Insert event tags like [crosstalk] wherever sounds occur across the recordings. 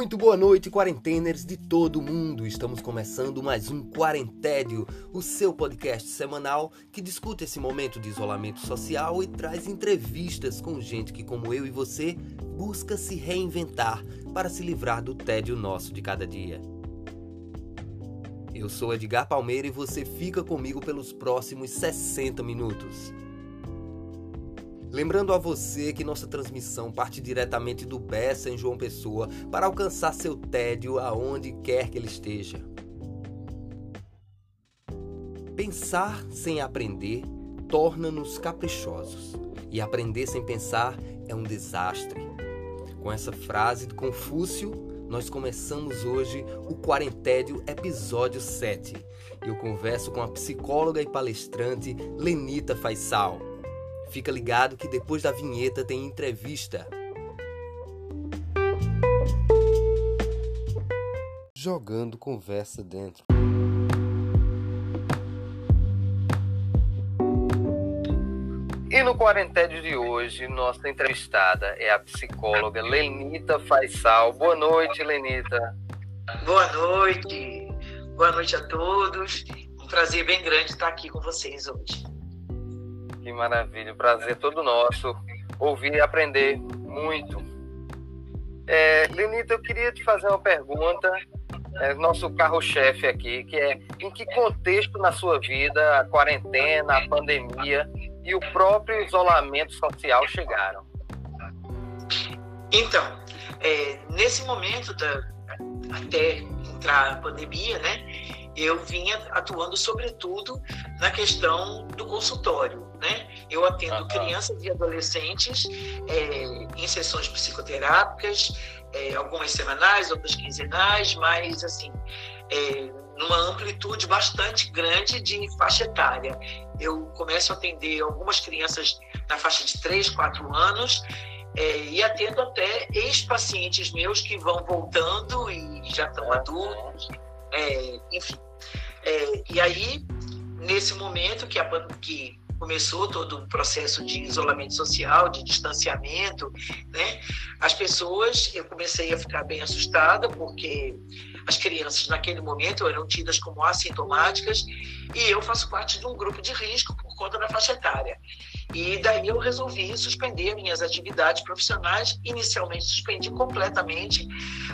Muito boa noite, quarenteners de todo mundo. Estamos começando mais um Quarentédio, o seu podcast semanal que discute esse momento de isolamento social e traz entrevistas com gente que, como eu e você, busca se reinventar para se livrar do tédio nosso de cada dia. Eu sou Edgar Palmeira e você fica comigo pelos próximos 60 minutos. Lembrando a você que nossa transmissão parte diretamente do Bessa em João Pessoa para alcançar seu tédio aonde quer que ele esteja. Pensar sem aprender torna-nos caprichosos, e aprender sem pensar é um desastre. Com essa frase de Confúcio, nós começamos hoje o Quarentédio episódio 7. Eu converso com a psicóloga e palestrante Lenita Faisal. Fica ligado que depois da vinheta tem entrevista. Jogando conversa dentro. E no Quarentédio de hoje, nossa entrevistada é a psicóloga Lenita Faisal. Boa noite, Lenita. Boa noite. Boa noite a todos. Um prazer bem grande estar aqui com vocês hoje. Que maravilha, prazer todo nosso. Ouvir e aprender muito. É, Lenita, eu queria te fazer uma pergunta, é, nosso carro-chefe aqui, que é em que contexto na sua vida a quarentena, a pandemia e o próprio isolamento social chegaram? Então, é, nesse momento da, até entrar a pandemia, né, eu vinha atuando sobretudo na questão do consultório, né? Eu atendo crianças e adolescentes é, em sessões psicoterápicas, é, algumas semanais, outras quinzenais, mas assim, é, numa amplitude bastante grande de faixa etária. Eu começo a atender algumas crianças na faixa de 3, 4 anos é, e atendo até ex-pacientes meus que vão voltando e já estão adultos, é, enfim. É, e aí, nesse momento que, a, que começou todo um processo de isolamento social, de distanciamento, né? As pessoas, eu comecei a ficar bem assustada porque as crianças naquele momento eram tidas como assintomáticas e eu faço parte de um grupo de risco por conta da faixa etária. E daí eu resolvi suspender minhas atividades profissionais. Inicialmente suspendi completamente,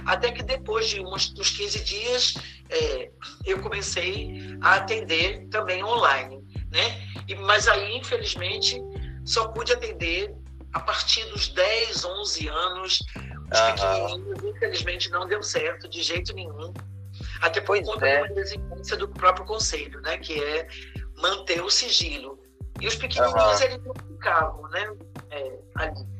até que depois de uns, uns 15 dias é, eu comecei a atender também online. Né? E, mas aí, infelizmente, só pude atender a partir dos 10, 11 anos. Os uhum. pequenininhos, infelizmente, não deu certo de jeito nenhum. Até por pois conta é. da exigência do próprio conselho, né? que é manter o sigilo. E os pequenininhos, eles não ficavam, né? É, ali.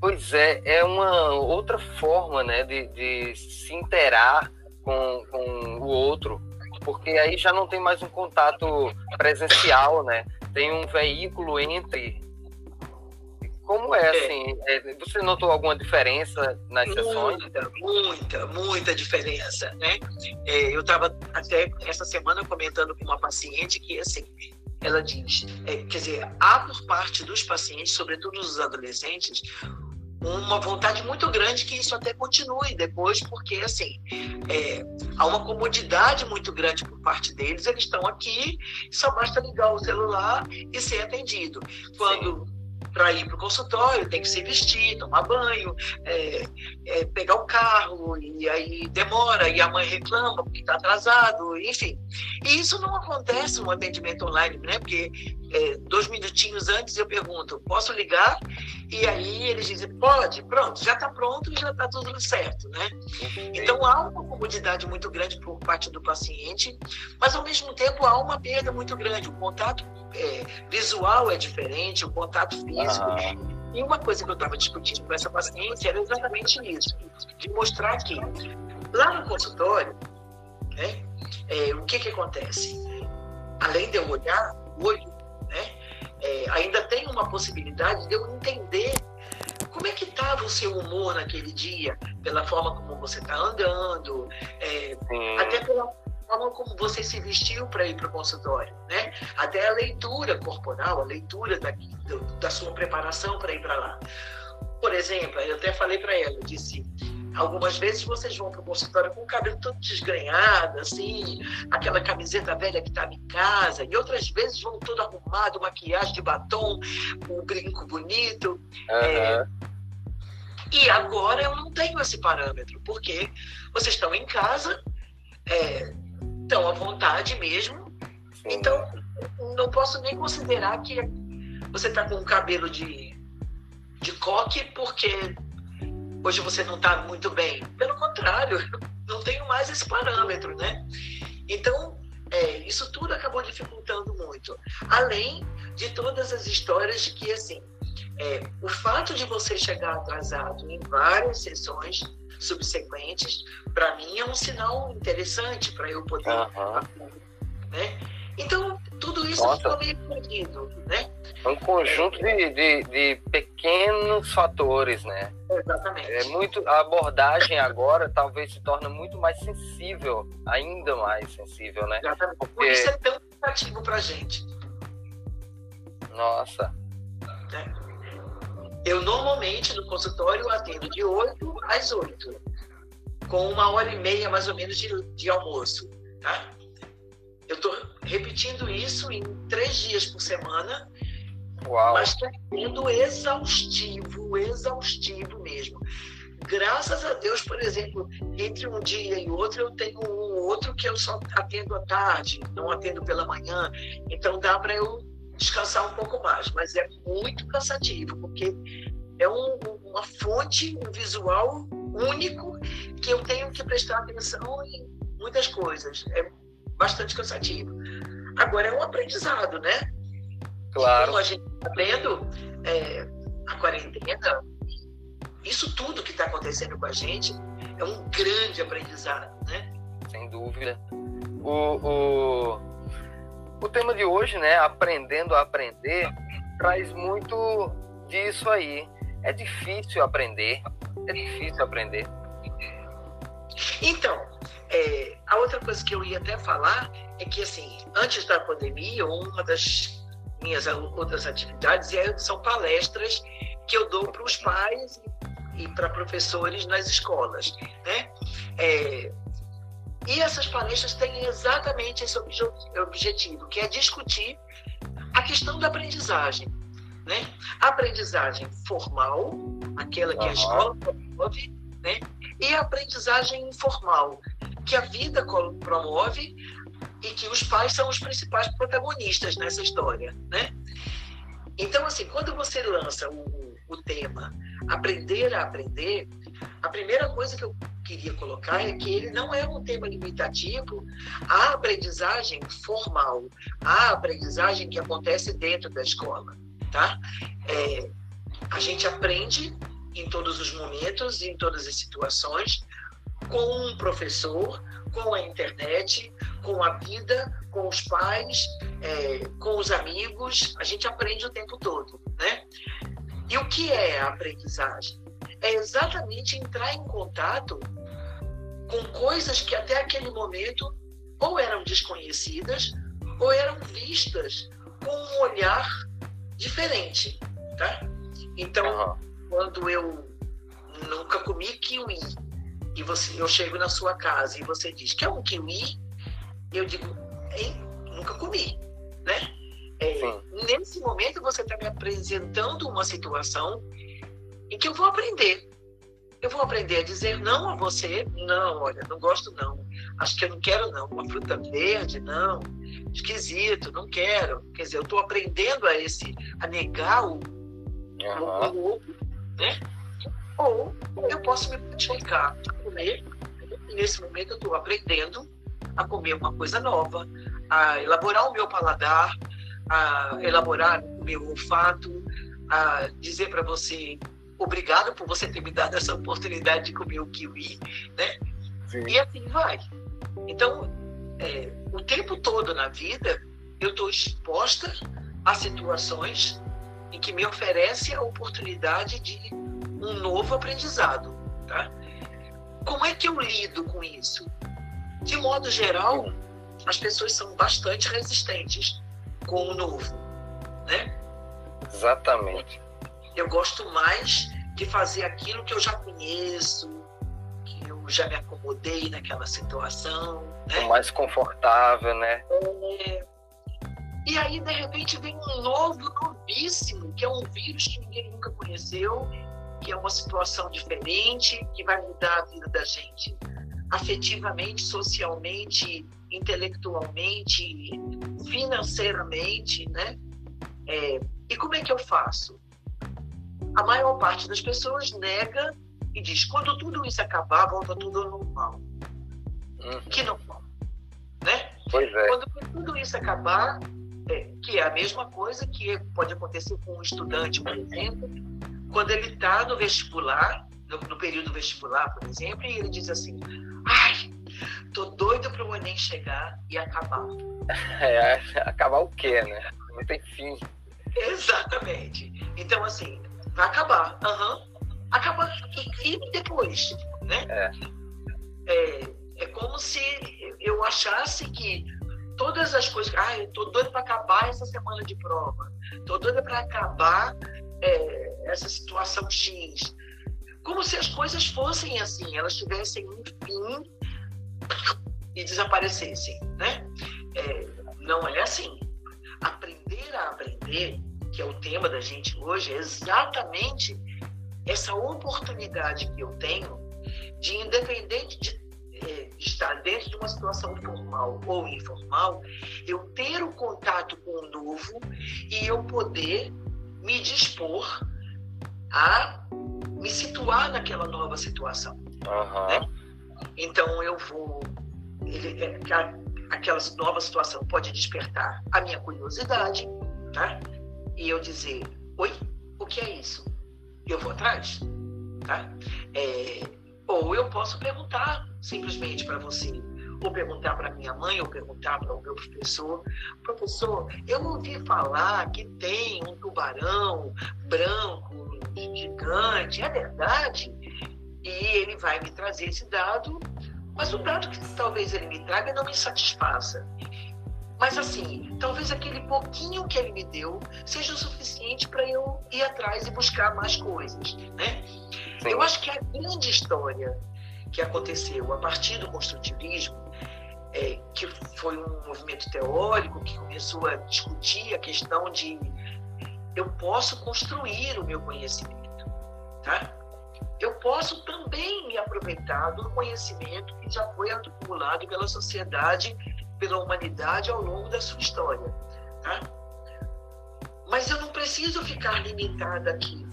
Pois é, é uma outra forma, né, de, de se interar com, com o outro, porque aí já não tem mais um contato presencial, né? Tem um veículo entre. Como é, é. assim? É, você notou alguma diferença nas muita, sessões? Muita, muita diferença, né? É, eu estava até essa semana comentando com uma paciente que, assim, ela diz, é, quer dizer, há por parte dos pacientes, sobretudo os adolescentes, uma vontade muito grande que isso até continue depois, porque assim é, há uma comodidade muito grande por parte deles. Eles estão aqui, só basta ligar o celular e ser atendido. Quando para ir para o consultório, tem que se vestir, tomar banho, é, é, pegar o carro, e aí demora, e a mãe reclama porque está atrasado, enfim. E isso não acontece no atendimento online, né? Porque é, dois minutinhos antes eu pergunto, posso ligar? E aí eles dizem, pode, pronto, já está pronto, já está tudo certo, né? Então há uma comodidade muito grande por parte do paciente, mas ao mesmo tempo há uma perda muito grande. O contato é, visual é diferente, o contato físico. Ah. E uma coisa que eu estava discutindo com essa paciente era exatamente isso, de mostrar que lá no consultório, né, é, o que, que acontece? Além de eu olhar o olho, né? É, ainda tem uma possibilidade de eu entender como é que estava o seu humor naquele dia, pela forma como você está andando, é, até pela forma como você se vestiu para ir para o consultório, né? Até a leitura corporal, a leitura da, da sua preparação para ir para lá. Por exemplo, eu até falei para ela, eu disse, Algumas vezes vocês vão para o consultório com o cabelo todo desgrenhado, assim, aquela camiseta velha que estava em casa, e outras vezes vão todo arrumado, maquiagem de batom, um brinco bonito. Uhum. É... E agora eu não tenho esse parâmetro, porque vocês estão em casa, é, estão à vontade mesmo, Sim. então não posso nem considerar que você está com o cabelo de, de coque porque hoje você não está muito bem. Pelo contrário, [laughs] não tenho mais esse parâmetro, né? Então, é, isso tudo acabou dificultando muito. Além de todas as histórias que, assim, é, o fato de você chegar atrasado em várias sessões subsequentes, para mim é um sinal interessante para eu poder. Uhum. Né? Então, tudo isso Nossa. ficou meio perdido, né? É um conjunto de, de, de, pequenos fatores, né? Exatamente. É muito, a abordagem agora talvez se torne muito mais sensível, ainda mais sensível, né? Exatamente. Porque... Por isso é tão atrativo pra gente. Nossa. É. Eu normalmente no consultório atendo de 8 às 8, com uma hora e meia mais ou menos de, de almoço, tá? Eu estou repetindo isso em três dias por semana, Uau. mas está sendo exaustivo, exaustivo mesmo. Graças a Deus, por exemplo, entre um dia e outro, eu tenho um outro que eu só atendo à tarde, não atendo pela manhã, então dá para eu descansar um pouco mais, mas é muito cansativo, porque é um, uma fonte, um visual único que eu tenho que prestar atenção em muitas coisas. É bastante cansativo. Agora é um aprendizado, né? Claro. Como a gente está vendo, é, a quarentena, isso tudo que está acontecendo com a gente é um grande aprendizado, né? Sem dúvida. O, o, o tema de hoje, né, aprendendo a aprender, traz muito disso aí. É difícil aprender, é difícil aprender. Então, é, a outra coisa que eu ia até falar é que, assim, antes da pandemia, uma das minhas outras atividades é, são palestras que eu dou para os pais e para professores nas escolas, né? É, e essas palestras têm exatamente esse objetivo, que é discutir a questão da aprendizagem, né? A aprendizagem formal, aquela que uhum. a escola promove, né? E a aprendizagem informal, que a vida promove e que os pais são os principais protagonistas nessa história, né? Então, assim, quando você lança o, o tema Aprender a Aprender, a primeira coisa que eu queria colocar é que ele não é um tema limitativo à aprendizagem formal, à aprendizagem que acontece dentro da escola, tá? É, a gente aprende em todos os momentos, em todas as situações, com um professor, com a internet, com a vida, com os pais, é, com os amigos. A gente aprende o tempo todo, né? E o que é a aprendizagem? É exatamente entrar em contato com coisas que até aquele momento ou eram desconhecidas ou eram vistas com um olhar diferente, tá? Então, uhum. Quando eu nunca comi kiwi, e você, eu chego na sua casa e você diz que é um kiwi, eu digo, hein? nunca comi, né? É, nesse momento você está me apresentando uma situação em que eu vou aprender. Eu vou aprender a dizer não a você, não, olha, não gosto não, acho que eu não quero não, uma fruta verde, não, esquisito, não quero. Quer dizer, eu estou aprendendo a esse, a negar o, uhum. o outro, né? Ou eu posso me praticar a comer. Nesse momento eu estou aprendendo a comer uma coisa nova, a elaborar o meu paladar, a elaborar o meu olfato, a dizer para você obrigado por você ter me dado essa oportunidade de comer o kiwi, né? Sim. E assim vai. Então, é, o tempo todo na vida eu estou exposta a situações em que me oferece a oportunidade de um novo aprendizado. Tá? Como é que eu lido com isso? De modo geral, as pessoas são bastante resistentes com o novo, né? Exatamente. Eu gosto mais de fazer aquilo que eu já conheço, já me acomodei naquela situação. Né? O mais confortável, né? É, e aí, de repente, vem um novo, novíssimo, que é um vírus que ninguém nunca conheceu, que é uma situação diferente, que vai mudar a vida da gente afetivamente, socialmente, intelectualmente, financeiramente, né? É, e como é que eu faço? A maior parte das pessoas nega e diz: quando tudo isso acabar, volta tudo ao normal. Uhum. Que normal, né? Pois é. Quando tudo isso acabar, é, que é a mesma coisa que pode acontecer com um estudante, por exemplo, quando ele está no vestibular, no, no, período vestibular, por exemplo, e ele diz assim: ai, tô doido para o Enem chegar e acabar. [laughs] É, acabar o quê, né? Não tem fim. Exatamente. Então, assim, vai acabar. Uhum. Acabar. E, e depois, né? É. é. É como se eu achasse que todas as coisas. Ah, eu tô doido para acabar essa semana de prova. Tô doida para acabar é, essa situação X. Como se as coisas fossem assim, elas tivessem um fim e desaparecessem, né? É, não é assim. Aprender a aprender, que é o tema da gente hoje, é exatamente essa oportunidade que eu tenho de, independente de estar dentro de uma situação formal ou informal, eu ter o contato com o novo e eu poder me dispor a me situar naquela nova situação. Uhum. Né? Então eu vou. Ele, é, aquela nova situação pode despertar a minha curiosidade, tá? E eu dizer, oi, o que é isso? Eu vou atrás, tá? É, ou eu posso perguntar simplesmente para você, ou perguntar para minha mãe, ou perguntar para o meu professor: professor, eu ouvi falar que tem um tubarão branco gigante, é verdade? E ele vai me trazer esse dado, mas o dado que talvez ele me traga não me satisfaça. Mas assim, talvez aquele pouquinho que ele me deu seja o suficiente para eu ir atrás e buscar mais coisas, né? Eu acho que a grande história que aconteceu a partir do construtivismo, é, que foi um movimento teórico que começou a discutir a questão de eu posso construir o meu conhecimento, tá? Eu posso também me aproveitar do conhecimento que já foi acumulado pela sociedade pela humanidade ao longo da sua história. Tá? Mas eu não preciso ficar limitada aqui.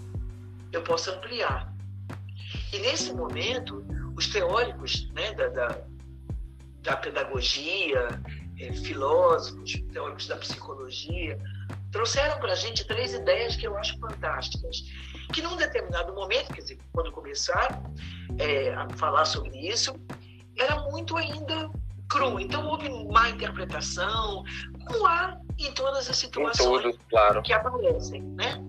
Eu posso ampliar. E nesse momento, os teóricos né, da, da, da pedagogia, é, filósofos, teóricos da psicologia, trouxeram para a gente três ideias que eu acho fantásticas. Que num determinado momento, quer dizer, quando começaram é, a falar sobre isso, era muito ainda cru. Então houve má interpretação, como há em todas as situações tudo, claro. que aparecem, né?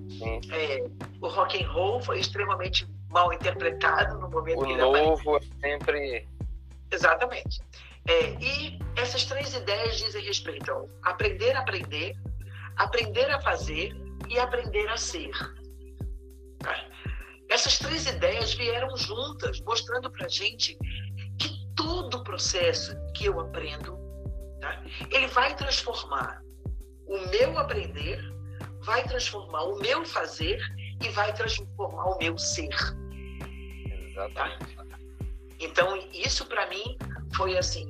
É, o rock and roll foi extremamente mal interpretado no momento o que ele novo é sempre exatamente. É, e essas três ideias dizem respeito ao aprender a aprender, aprender a fazer e aprender a ser. Tá? Essas três ideias vieram juntas, mostrando para gente todo o processo que eu aprendo, tá? ele vai transformar o meu aprender, vai transformar o meu fazer e vai transformar o meu ser. Tá? Então, isso para mim foi assim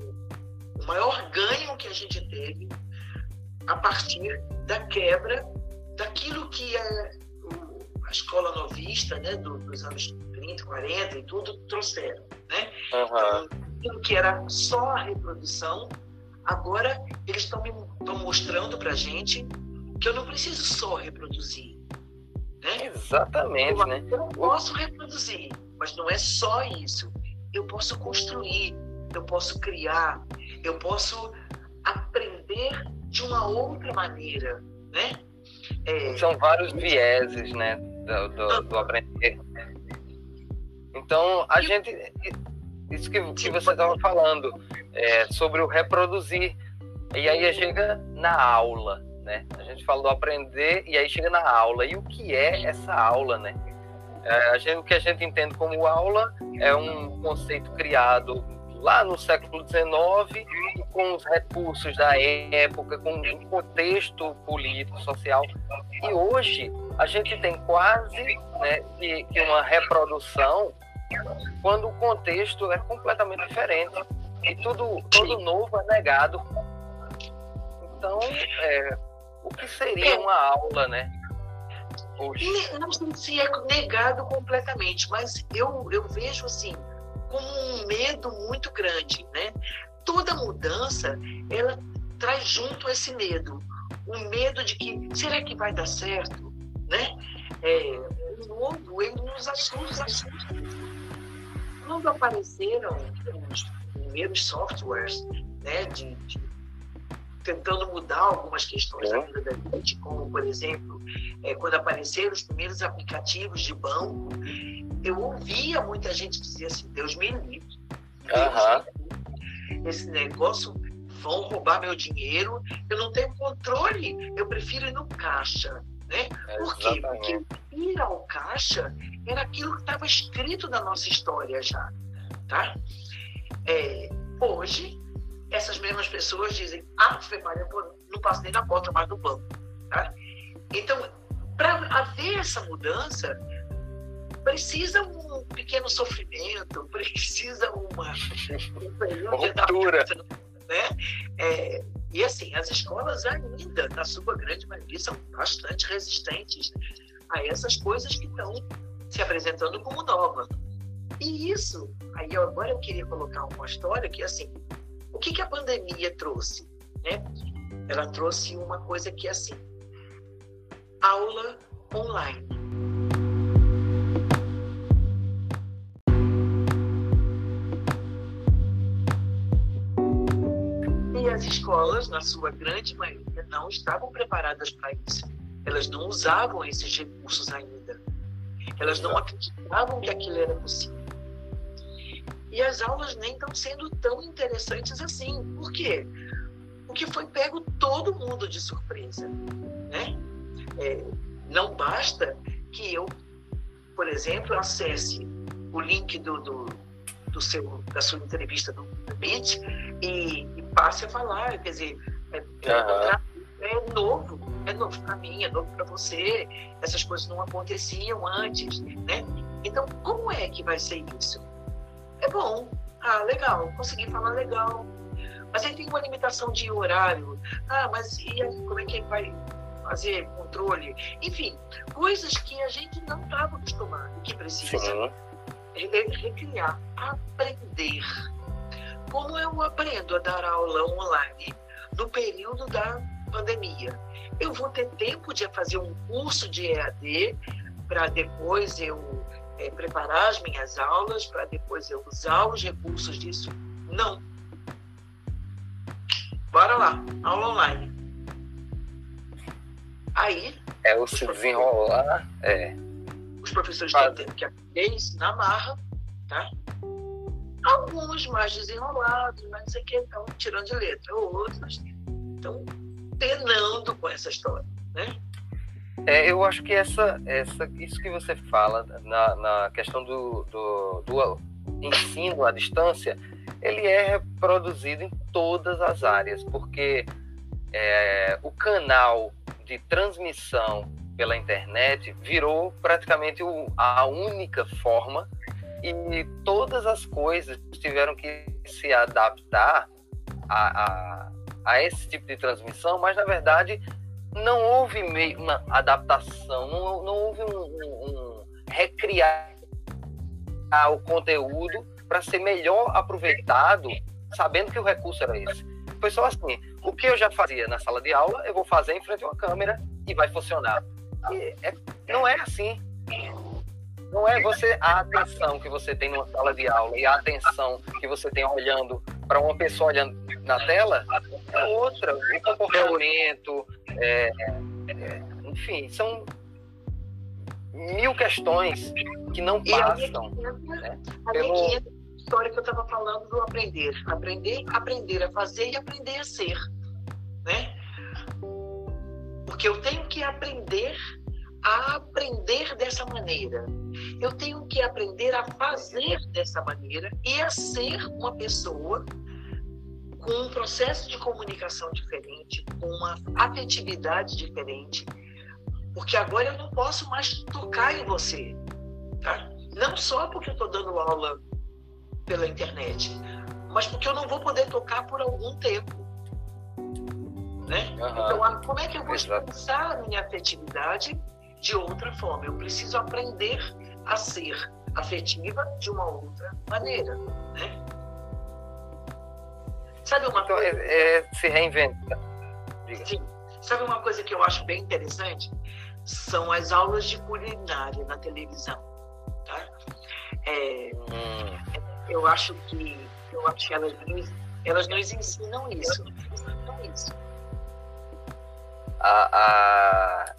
o maior ganho que a gente teve a partir da quebra daquilo que a, a escola novista né, dos anos 30, 40 e tudo trouxeram. Né? Uhum. Então, que era só a reprodução, agora eles estão mostrando para a gente que eu não preciso só reproduzir. Né? Exatamente, eu, né? Eu posso reproduzir, mas não é só isso. Eu posso construir, eu posso criar, eu posso aprender de uma outra maneira, né? É... São vários vieses, né, do, do, do aprender. Então, a gente isso que, que você estava falando, é, sobre o reproduzir. E aí chega na aula, né? A gente fala do aprender e aí chega na aula. E o que é essa aula, né? É, a gente, o que a gente entende como aula é um conceito criado lá no século XIX, com os recursos da época, com um contexto político, social. E hoje a gente tem quase né, que, que uma reprodução quando o contexto é completamente diferente e tudo, tudo novo é negado. Então, é, o que seria uma aula, né? Não sei se é negado completamente, mas eu, eu vejo assim como um medo muito grande, né? Toda mudança, ela traz junto esse medo, o medo de que será que vai dar certo, né? É, o novo, ele nos assusta. Quando apareceram os primeiros softwares, né, de, de tentando mudar algumas questões da vida da gente, como, por exemplo, é, quando apareceram os primeiros aplicativos de banco, eu ouvia muita gente dizer assim, Deus me livre. Uhum. Esse negócio vão roubar meu dinheiro, eu não tenho controle, eu prefiro ir no caixa. Né? Por quê? Porque ir ao caixa era aquilo que estava escrito na nossa história já. Tá? É, hoje, essas mesmas pessoas dizem, ah, Maria, não passo nem na porta mais do banco. Tá? Então, para haver essa mudança, precisa um pequeno sofrimento, [laughs] precisa uma, [laughs] uma ruptura. Né? É, e assim, as escolas ainda, na sua grande maioria, são bastante resistentes a essas coisas que estão se apresentando como novas. E isso, aí agora eu queria colocar uma história que assim, o que, que a pandemia trouxe? Né? Ela trouxe uma coisa que é assim, aula online. as escolas, na sua grande maioria, não estavam preparadas para isso. Elas não usavam esses recursos ainda. Elas não acreditavam que aquilo era possível. E as aulas nem estão sendo tão interessantes assim. Por quê? Porque foi pego todo mundo de surpresa. Né? É, não basta que eu, por exemplo, acesse o link do, do, do seu, da sua entrevista do Meet e, e passe a falar. Quer dizer, é, uhum. é novo, é novo para mim, é novo para você. Essas coisas não aconteciam antes, né? Então, como é que vai ser isso? É bom, ah, legal, consegui falar legal. Mas aí tem uma limitação de horário. Ah, mas e aí, como é que vai fazer controle? Enfim, coisas que a gente não estava acostumado, que precisa Sim. recriar, aprender como eu aprendo a dar aula online no período da pandemia? Eu vou ter tempo de fazer um curso de EAD para depois eu é, preparar as minhas aulas, para depois eu usar os recursos disso? Não. Bora lá, aula online. Aí. É o se desenrolar. É. Os professores estão tendo que aprender isso na marra, tá? Alguns mais desenrolados, mas não sei o que, estão tirando de letra. Outros estão penando com essa história, né? É, eu acho que essa, essa, isso que você fala na, na questão do, do, do ensino à distância, ele é reproduzido em todas as áreas, porque é, o canal de transmissão pela internet virou praticamente o, a única forma e todas as coisas tiveram que se adaptar a, a, a esse tipo de transmissão, mas na verdade não houve uma adaptação, não, não houve um, um, um recriar o conteúdo para ser melhor aproveitado, sabendo que o recurso era esse. Foi só assim, o que eu já fazia na sala de aula, eu vou fazer em frente a uma câmera e vai funcionar. E é, não é assim. Não é você a atenção que você tem numa sala de aula e a atenção que você tem olhando para uma pessoa olhando na tela é outra. O comportamento, é, é, enfim, são mil questões que não passam. né, pelo... história que eu estava falando do aprender. Aprender, aprender a fazer e aprender a ser. Né? Porque eu tenho que aprender a aprender dessa maneira. eu tenho que aprender a fazer dessa maneira e a ser uma pessoa com um processo de comunicação diferente, com uma afetividade diferente, porque agora eu não posso mais tocar em você, tá? Não só porque eu estou dando aula pela internet, mas porque eu não vou poder tocar por algum tempo. Né? Uhum. Então, como é que eu vou expressar a minha afetividade de outra forma? Eu preciso aprender a ser afetiva de uma outra maneira. Né? Sabe uma então, coisa? É, é, se reinventa. Diga. Sim. Sabe uma coisa que eu acho bem interessante? São as aulas de culinária na televisão. Tá? É, hum. Eu acho que eu acho que elas, elas nos ensinam isso. Ensinam isso. A, a,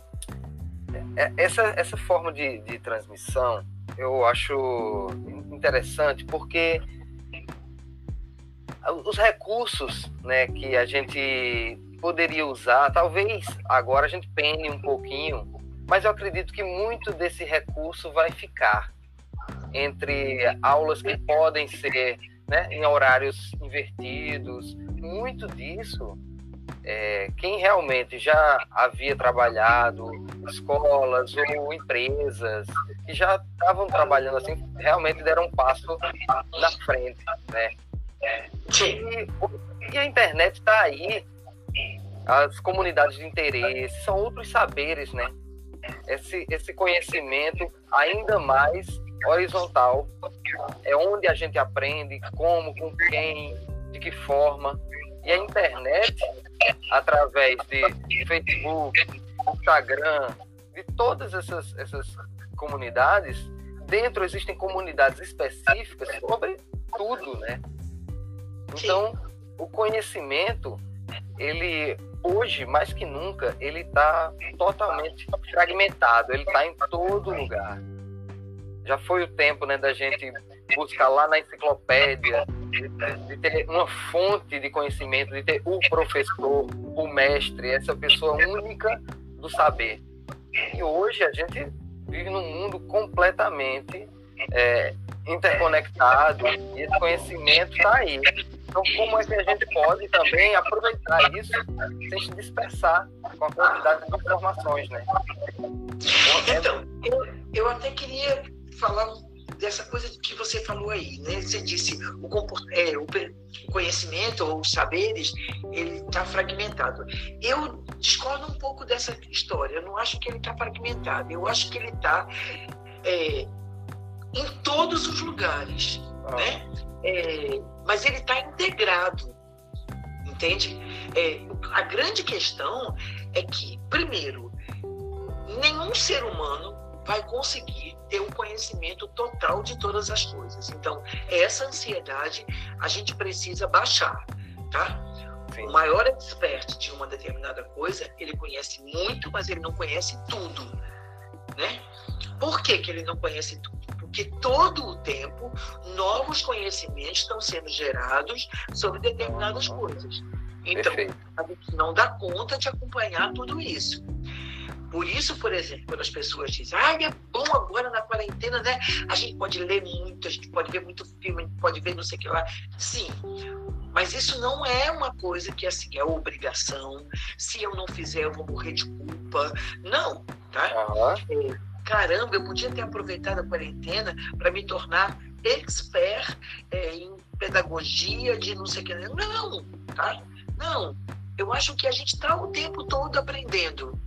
é, essa, essa forma de, de transmissão eu acho interessante porque os recursos né, que a gente poderia usar, talvez agora a gente pene um pouquinho, mas eu acredito que muito desse recurso vai ficar entre aulas que podem ser né, em horários invertidos. Muito disso, é, quem realmente já havia trabalhado, escolas ou empresas que já estavam trabalhando assim, realmente deram um passo na frente, né? E, e a internet está aí, as comunidades de interesse, são outros saberes, né? Esse, esse conhecimento ainda mais horizontal é onde a gente aprende como, com quem, de que forma. E a internet, através de Facebook, Instagram, de todas essas, essas comunidades, dentro existem comunidades específicas sobre tudo, né? Então, o conhecimento, ele hoje, mais que nunca, ele está totalmente fragmentado, ele está em todo lugar. Já foi o tempo né, da gente buscar lá na enciclopédia, de, de, ter uma fonte de conhecimento, de ter o professor, o mestre, essa pessoa única do saber. E hoje a gente vive num mundo completamente é, interconectado e esse conhecimento está aí. Então, como é que a gente pode também aproveitar isso sem se dispersar com a quantidade de informações, né? Então, eu, eu até queria falar dessa coisa que você falou aí, né? Você disse o, é, o conhecimento ou os saberes ele está fragmentado. Eu discordo um pouco dessa história. Eu não acho que ele está fragmentado. Eu acho que ele está é, em todos os lugares, ah. né? É, mas ele está integrado, entende? É, a grande questão é que, primeiro, nenhum ser humano vai conseguir ter um conhecimento total de todas as coisas. Então, essa ansiedade a gente precisa baixar, tá? Sim. O maior expert de uma determinada coisa, ele conhece muito, mas ele não conhece tudo, né? Por que, que ele não conhece tudo? Porque todo o tempo novos conhecimentos estão sendo gerados sobre determinadas coisas. Então, Perfeito. a gente não dá conta de acompanhar tudo isso. Por isso, por exemplo, quando as pessoas dizem, ah, é bom agora na quarentena, né? A gente pode ler muito, a gente pode ver muito filme, a gente pode ver não sei o que lá. Sim, mas isso não é uma coisa que assim é obrigação. Se eu não fizer, eu vou morrer de culpa. Não, tá? Uhum. É, caramba, eu podia ter aproveitado a quarentena para me tornar expert é, em pedagogia de não sei o que. Não, tá? Não. Eu acho que a gente está o tempo todo aprendendo.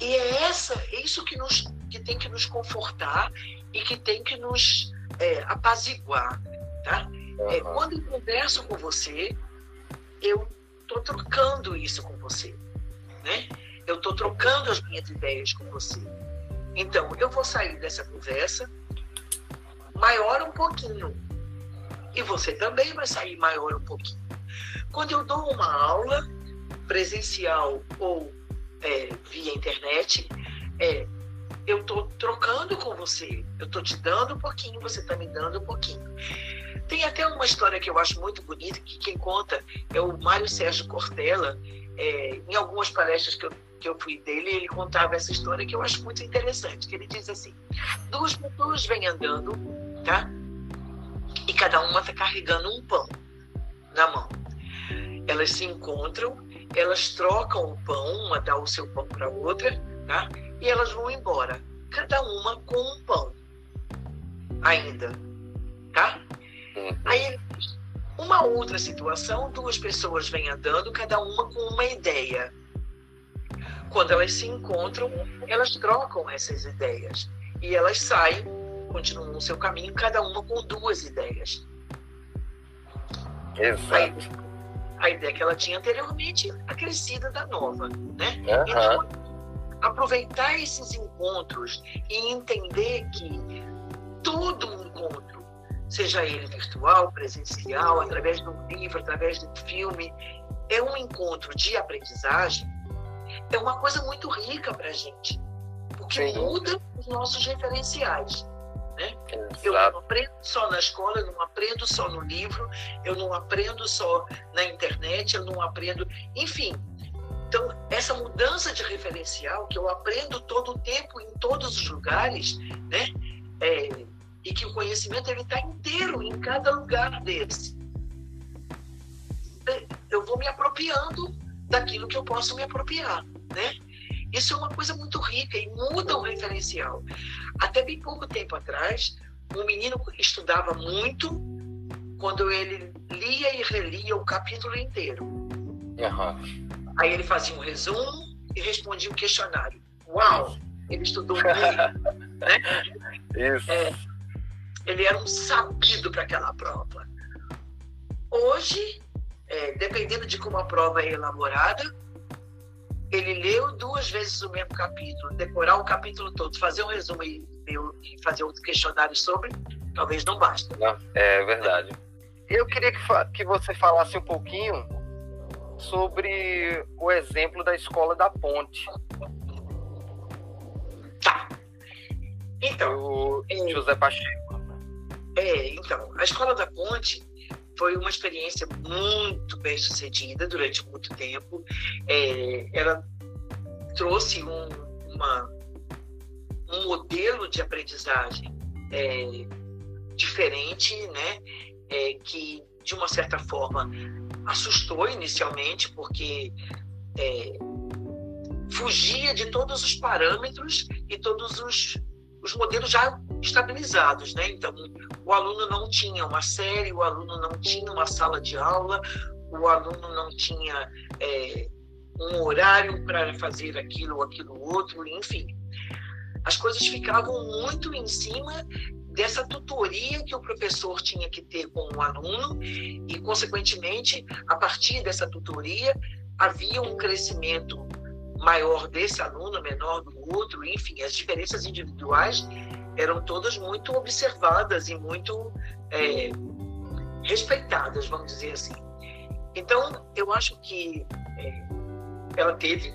E é essa, é isso que, nos, que tem que nos confortar e que tem que nos é, apaziguar. Tá? Uhum. É, quando eu converso com você, eu estou trocando isso com você. Né? Eu estou trocando as minhas ideias com você. Então, eu vou sair dessa conversa maior um pouquinho. E você também vai sair maior um pouquinho. Quando eu dou uma aula presencial ou é, via internet, é, eu estou trocando com você. Eu estou te dando um pouquinho, você está me dando um pouquinho. Tem até uma história que eu acho muito bonita, que quem conta é o Mário Sérgio Cortella. É, em algumas palestras que eu que eu fui dele, ele contava essa história que eu acho muito interessante, que ele diz assim, duas pessoas vêm andando, tá? E cada uma está carregando um pão na mão. Elas se encontram, elas trocam o pão, uma dá o seu pão para a outra, tá? E elas vão embora, cada uma com um pão ainda, tá? Uhum. Aí uma outra situação, duas pessoas vêm andando, cada uma com uma ideia. Quando elas se encontram, elas trocam essas ideias e elas saem, continuam no seu caminho, cada uma com duas ideias. Exato. A, a ideia que ela tinha anteriormente acrescida da nova, né? Uhum. Então, aproveitar esses encontros e entender que todo encontro, seja ele virtual, presencial, através de um livro, através de um filme, é um encontro de aprendizagem, é uma coisa muito rica para a gente, porque Sim. muda os nossos referenciais. Né? Eu não aprendo só na escola, eu não aprendo só no livro, eu não aprendo só na internet, eu não aprendo. Enfim. Então, essa mudança de referencial que eu aprendo todo o tempo, em todos os lugares, né? É, e que o conhecimento está inteiro em cada lugar desse. Eu vou me apropriando daquilo que eu posso me apropriar, né? Isso é uma coisa muito rica e muda o referencial. Até bem pouco tempo atrás, um menino estudava muito quando ele lia e relia o capítulo inteiro. Uhum. Aí ele fazia um resumo e respondia um questionário. Uau! Ele estudou muito, [laughs] né? Isso. É, ele era um sabido para aquela prova. Hoje, é, dependendo de como a prova é elaborada, ele leu duas vezes o mesmo capítulo, decorar o capítulo todo, fazer um resumo e, e fazer outro questionário sobre, talvez não basta. Não, é verdade. Eu queria que, que você falasse um pouquinho sobre o exemplo da escola da Ponte. Tá. Então. O José Pacheco. É, então, a Escola da Ponte foi uma experiência muito bem sucedida durante muito tempo. É, ela trouxe um, uma, um modelo de aprendizagem é, diferente, né? É, que de uma certa forma assustou inicialmente, porque é, fugia de todos os parâmetros e todos os, os modelos já estabilizados, né? Então, o aluno não tinha uma série, o aluno não tinha uma sala de aula, o aluno não tinha é, um horário para fazer aquilo ou aquilo outro, enfim. As coisas ficavam muito em cima dessa tutoria que o professor tinha que ter com o aluno e, consequentemente, a partir dessa tutoria, havia um crescimento maior desse aluno, menor do outro, enfim, as diferenças individuais eram todas muito observadas e muito é, respeitadas, vamos dizer assim. Então, eu acho que é, ela teve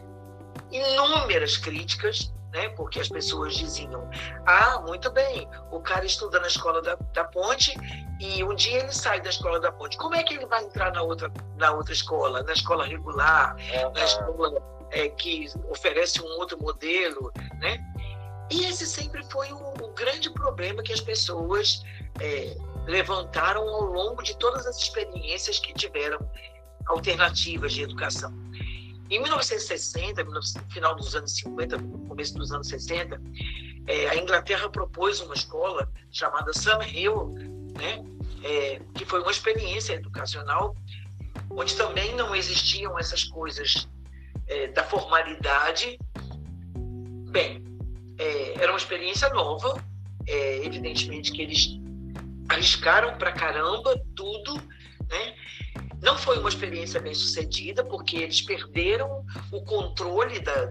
inúmeras críticas, né? Porque as pessoas diziam: ah, muito bem, o cara estuda na escola da, da Ponte e um dia ele sai da escola da Ponte. Como é que ele vai entrar na outra, na outra escola, na escola regular, na escola é, que oferece um outro modelo, né? E esse sempre foi o, o grande problema que as pessoas é, levantaram ao longo de todas as experiências que tiveram alternativas de educação. Em 1960, final dos anos 50, começo dos anos 60, é, a Inglaterra propôs uma escola chamada Sam Hill, né, é, que foi uma experiência educacional onde também não existiam essas coisas é, da formalidade. Bem, é, era uma experiência nova, é, evidentemente que eles arriscaram pra caramba tudo, né? Não foi uma experiência bem sucedida, porque eles perderam o controle da,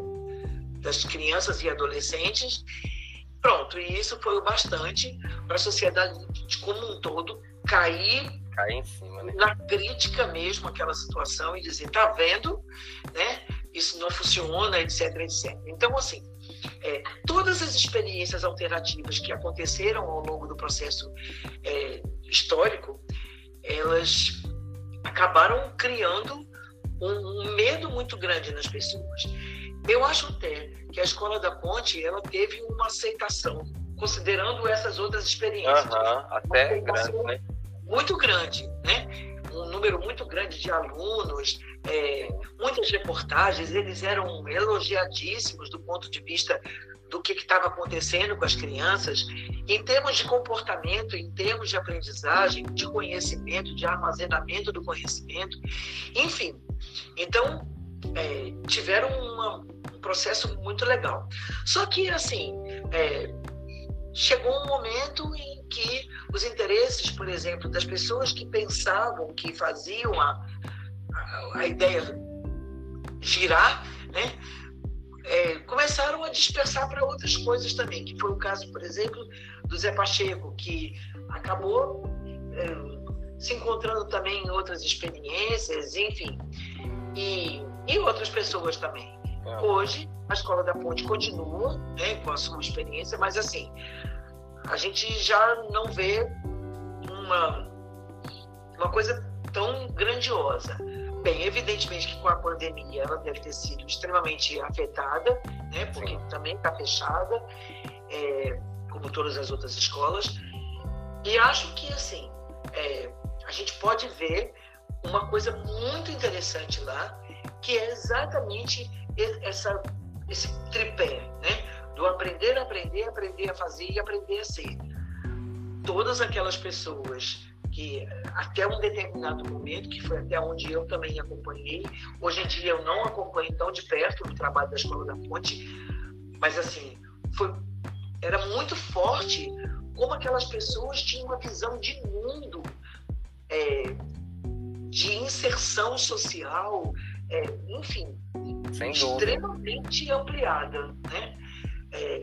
das crianças e adolescentes. Pronto, e isso foi o bastante para a sociedade como um todo cair, cair em cima, né? na crítica mesmo aquela situação e dizer, tá vendo, né? Isso não funciona, etc, etc. Então, assim, é, todas as experiências alternativas que aconteceram ao longo do processo é, histórico, elas acabaram criando um, um, medo muito grande nas pessoas. eu acho até que a Escola da Ponte ela teve uma aceitação, considerando essas outras experiências. Uhum, até grande, né? Muito grande, né? Um número muito grande de alunos, é, muitas reportagens, eles eram elogiadíssimos do ponto de vista do que estava acontecendo com as crianças, em termos de comportamento, em termos de aprendizagem, de conhecimento, de armazenamento do conhecimento, enfim. Então, é, tiveram uma, um processo muito legal. Só que, assim, é, chegou um momento em que os interesses, por exemplo, das pessoas que pensavam, que faziam a, a, ideia girar, né? é, começaram a dispersar para outras coisas também, que foi o caso, por exemplo, do Zé Pacheco, que acabou é, se encontrando também em outras experiências, enfim, e, e outras pessoas também. É. Hoje, a Escola da Ponte continua né, com a sua experiência, mas assim, a gente já não vê uma, uma coisa tão grandiosa. Bem, evidentemente que com a pandemia ela deve ter sido extremamente afetada, né? Porque Sim. também está fechada, é, como todas as outras escolas. E acho que assim é, a gente pode ver uma coisa muito interessante lá, que é exatamente essa, esse tripé, né? Do aprender, aprender, aprender a fazer e aprender a ser. Todas aquelas pessoas que até um determinado momento, que foi até onde eu também acompanhei, hoje em dia eu não acompanho tão de perto o trabalho da Escola da Ponte, mas assim, foi, era muito forte como aquelas pessoas tinham uma visão de mundo, é, de inserção social, é, enfim, extremamente ampliada, né? É,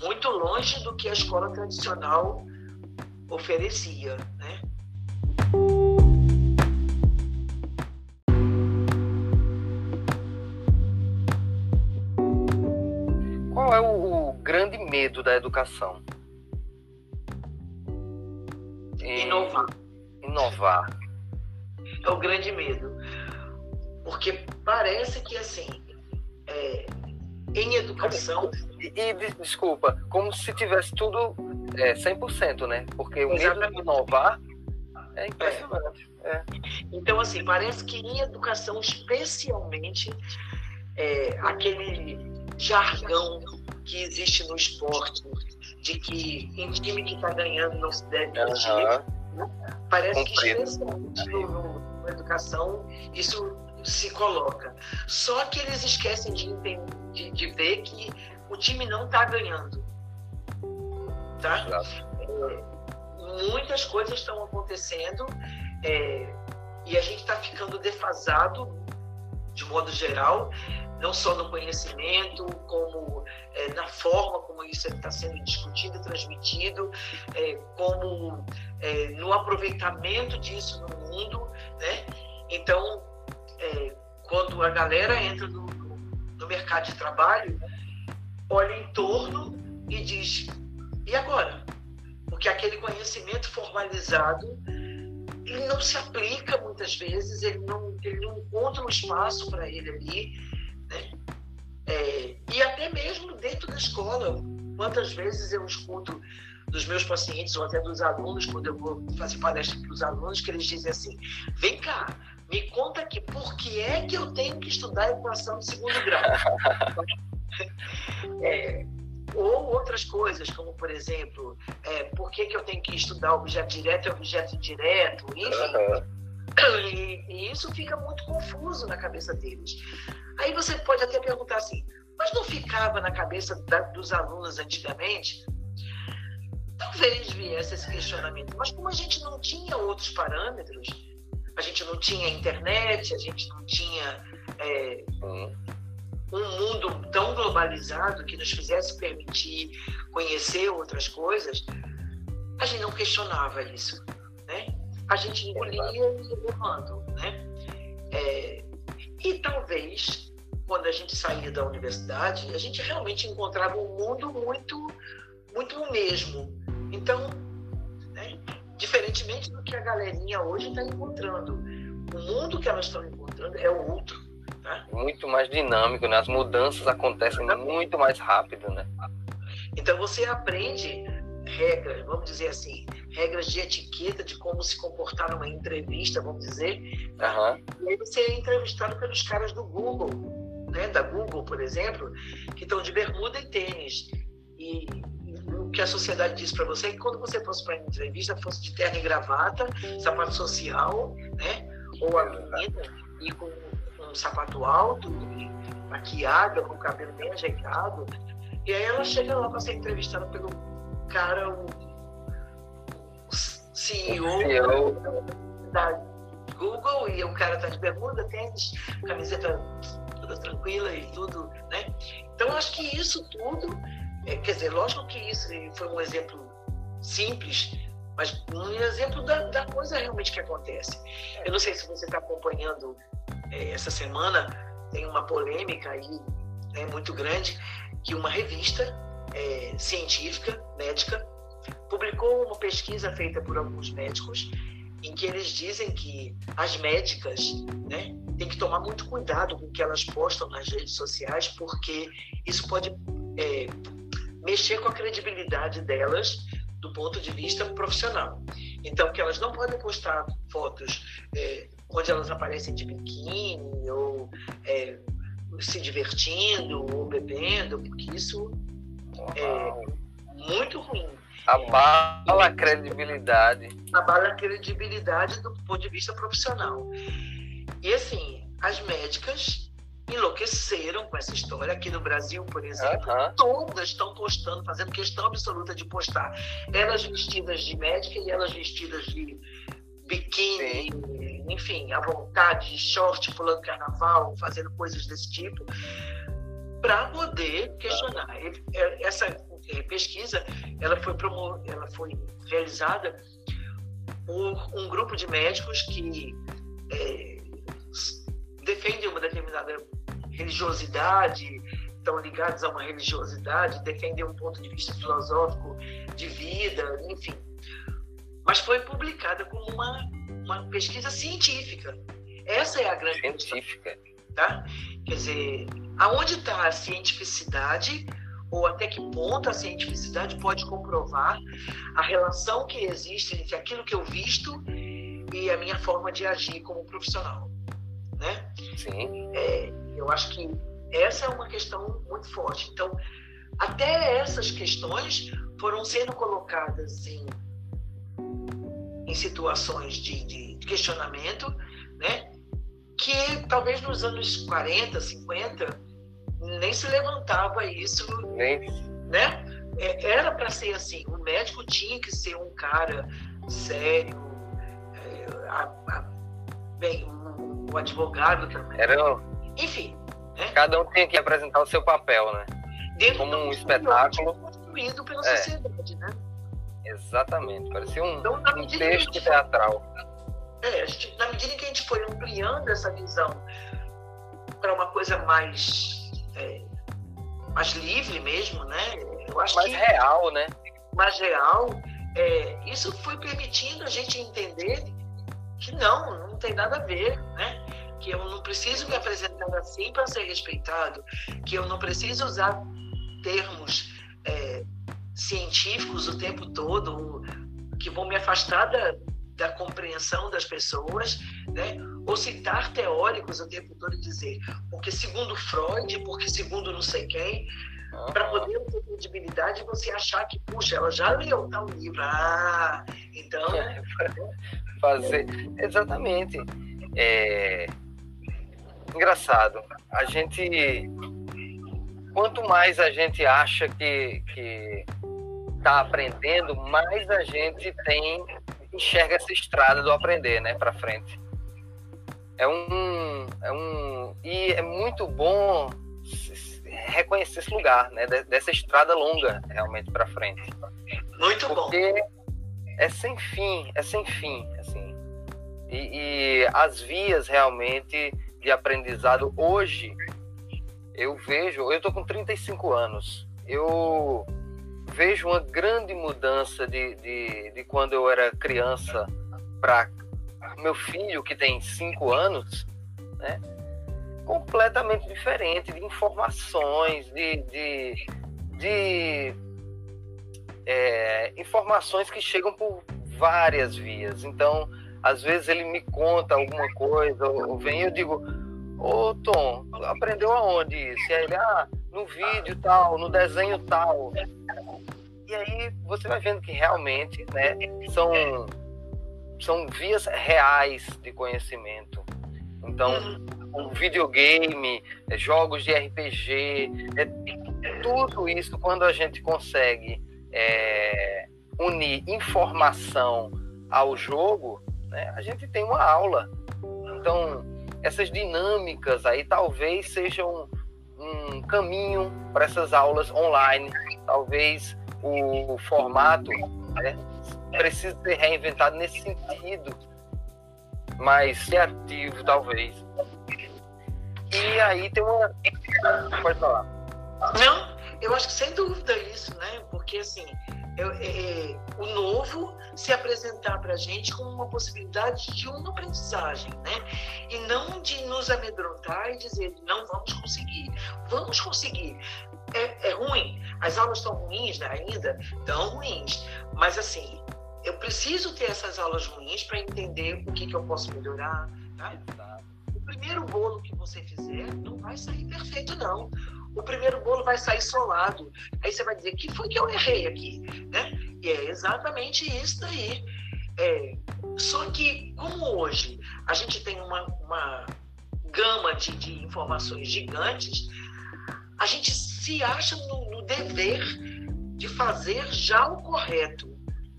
muito longe do que a escola tradicional oferecia, né? Qual é o, o grande medo da educação? Inovar. Inovar. É o grande medo. Porque parece que, assim, é, em educação. E, e, desculpa, como se tivesse tudo é, 100%, né? Porque o Exatamente. medo de inovar é impressionante. É. É. Então, assim, parece que em educação, especialmente, é, aquele jargão que existe no esporte, de que em time que está ganhando não se deve mentir, uhum. parece que especialmente no, no, na educação isso se coloca. Só que eles esquecem de, de, de ver que o time não está ganhando. Tá? É, muitas coisas estão acontecendo é, e a gente está ficando defasado de modo geral, não só no conhecimento, como é, na forma como isso está sendo discutido e transmitido, é, como é, no aproveitamento disso no mundo, né? Então, é, quando a galera entra no, no mercado de trabalho, olha em torno e diz: e agora? Porque aquele conhecimento formalizado ele não se aplica muitas vezes, ele não, ele não encontra um espaço para ele ali. Né? É, e até mesmo dentro da escola. Quantas vezes eu escuto dos meus pacientes ou até dos alunos, quando eu vou fazer palestra para os alunos, que eles dizem assim: vem cá, me conta que é que eu tenho que estudar equação de segundo grau? [laughs] é, ou outras coisas, como por exemplo, é, por que, que eu tenho que estudar objeto direto e objeto indireto, enfim. Uhum. E, e, isso fica muito confuso na cabeça deles. Aí você pode até perguntar assim, mas não ficava na cabeça da, dos alunos antigamente? Talvez viesse esse questionamento, mas como a gente não tinha outros parâmetros, a gente não tinha internet, a gente não tinha é, uhum um mundo tão globalizado que nos fizesse permitir conhecer outras coisas, a gente não questionava isso, né? A gente engolia e ia levando, né? É, e talvez, quando a gente saía da universidade, a gente realmente encontrava um mundo muito, muito o mesmo. Então? Diferentemente do que a galerinha hoje está encontrando, o mundo que elas estão encontrando é o outro? Tá? Muito mais dinâmico, né? As mudanças acontecem muito mais rápido, né? Então você aprende regras, vamos dizer assim, regras de etiqueta de como se comportar numa entrevista, vamos dizer. Uhum. E aí você é entrevistado pelos caras do Google, né, da Google, por exemplo, que estão de bermuda e tênis. E, que a sociedade diz para você é que quando você fosse para entrevista, fosse de terno e gravata, sapato social, né, ou a menina, e com um sapato alto, maquiada, com o cabelo bem ajeitado. E aí ela chega lá para ser entrevistada pelo cara, o, o CEO, CEO, da Google, e o cara tá de bermuda, tênis, camiseta toda tranquila e tudo, né? Então, acho que isso tudo, é, quer dizer, lógico que isso foi um exemplo simples, mas um exemplo da, da coisa realmente que acontece. Eu não sei se você está acompanhando é, essa semana, tem uma polêmica aí né, muito grande, que uma revista é, científica, médica, publicou uma pesquisa feita por alguns médicos em que eles dizem que as médicas né, têm que tomar muito cuidado com o que elas postam nas redes sociais, porque isso pode é, mexer com a credibilidade delas do ponto de vista profissional. Então, que elas não podem postar fotos é, onde elas aparecem de biquíni ou é, se divertindo ou bebendo, porque isso é muito ruim. Abala a credibilidade. Abala a credibilidade do ponto de vista profissional. E assim, as médicas enlouqueceram com essa história. Aqui no Brasil, por exemplo, todas estão postando, fazendo questão absoluta de postar. Elas vestidas de médica e elas vestidas de biquíni, Sim. enfim, à vontade, de short, pulando carnaval, fazendo coisas desse tipo para poder questionar. É, essa é, pesquisa ela foi, promo ela foi realizada por um grupo de médicos que é, defendem uma determinada religiosidade, estão ligados a uma religiosidade, defendem um ponto de vista filosófico de vida, enfim. Mas foi publicada como uma, uma pesquisa científica. Essa é a grande científica. Questão, tá? Quer dizer, aonde está a cientificidade ou até que ponto a cientificidade pode comprovar a relação que existe entre aquilo que eu visto e a minha forma de agir como profissional, né? Sim. É, eu acho que essa é uma questão muito forte. Então, até essas questões foram sendo colocadas em, em situações de, de questionamento, né? que talvez nos anos 40, 50, nem se levantava isso, nem. né? É, era para ser assim, o médico tinha que ser um cara sério, é, a, a, bem, o, o, advogado também. Era... Enfim. Né? Cada um tinha que apresentar o seu papel, né? Dentro Como um espetáculo. Construído pela é. sociedade, né? Exatamente, parecia um, então, um texto teatral. É, gente, na medida em que a gente foi ampliando essa visão para uma coisa mais, é, mais livre mesmo, né? Eu acho mais que, real, né? Mais real. É, isso foi permitindo a gente entender que não, não tem nada a ver, né? Que eu não preciso me apresentar assim para ser respeitado, que eu não preciso usar termos é, científicos o tempo todo que vão me afastar da, da compreensão das pessoas, né? ou citar teóricos o tempo todo e dizer, porque segundo Freud, porque segundo não sei quem, uhum. para poder ter credibilidade você achar que, puxa, ela já leu tal livro. Ah, então. [laughs] Fazer. Exatamente. É... Engraçado. A gente. Quanto mais a gente acha que, que está aprendendo, mais a gente tem enxerga essa estrada do aprender, né, para frente. É um, é um e é muito bom reconhecer esse lugar, né, dessa estrada longa realmente para frente. Muito Porque bom. é sem fim, é sem fim, assim. E, e as vias realmente de aprendizado hoje eu vejo, eu tô com 35 anos. Eu vejo uma grande mudança de, de, de quando eu era criança para meu filho, que tem cinco anos, né? completamente diferente de informações, de, de, de é, informações que chegam por várias vias. Então, às vezes ele me conta alguma coisa, ou vem e eu digo, ô Tom, aprendeu aonde isso? E aí ele, ah, no vídeo tal, no desenho tal. E aí você vai vendo que realmente né, são, são vias reais de conhecimento. Então, um videogame, jogos de RPG, é, tudo isso quando a gente consegue é, unir informação ao jogo, né, a gente tem uma aula. Então, essas dinâmicas aí talvez sejam um, caminho para essas aulas online. Talvez o, o formato né, precise ser reinventado nesse sentido, mais criativo, talvez. E aí tem uma. Pode falar. Não, eu acho que sem dúvida isso, né? Porque assim, é, é, o novo se apresentar para a gente como uma possibilidade de uma aprendizagem, né? E não de nos amedrontar e dizer não vamos conseguir. Vamos conseguir. É, é ruim. As aulas estão ruins né, ainda, estão ruins. Mas assim, eu preciso ter essas aulas ruins para entender o que, que eu posso melhorar. Tá? O primeiro bolo que você fizer não vai sair perfeito, não o primeiro bolo vai sair solado. Aí você vai dizer, que foi que eu errei aqui? Né? E é exatamente isso daí. É, só que, como hoje a gente tem uma, uma gama de, de informações gigantes, a gente se acha no, no dever de fazer já o correto.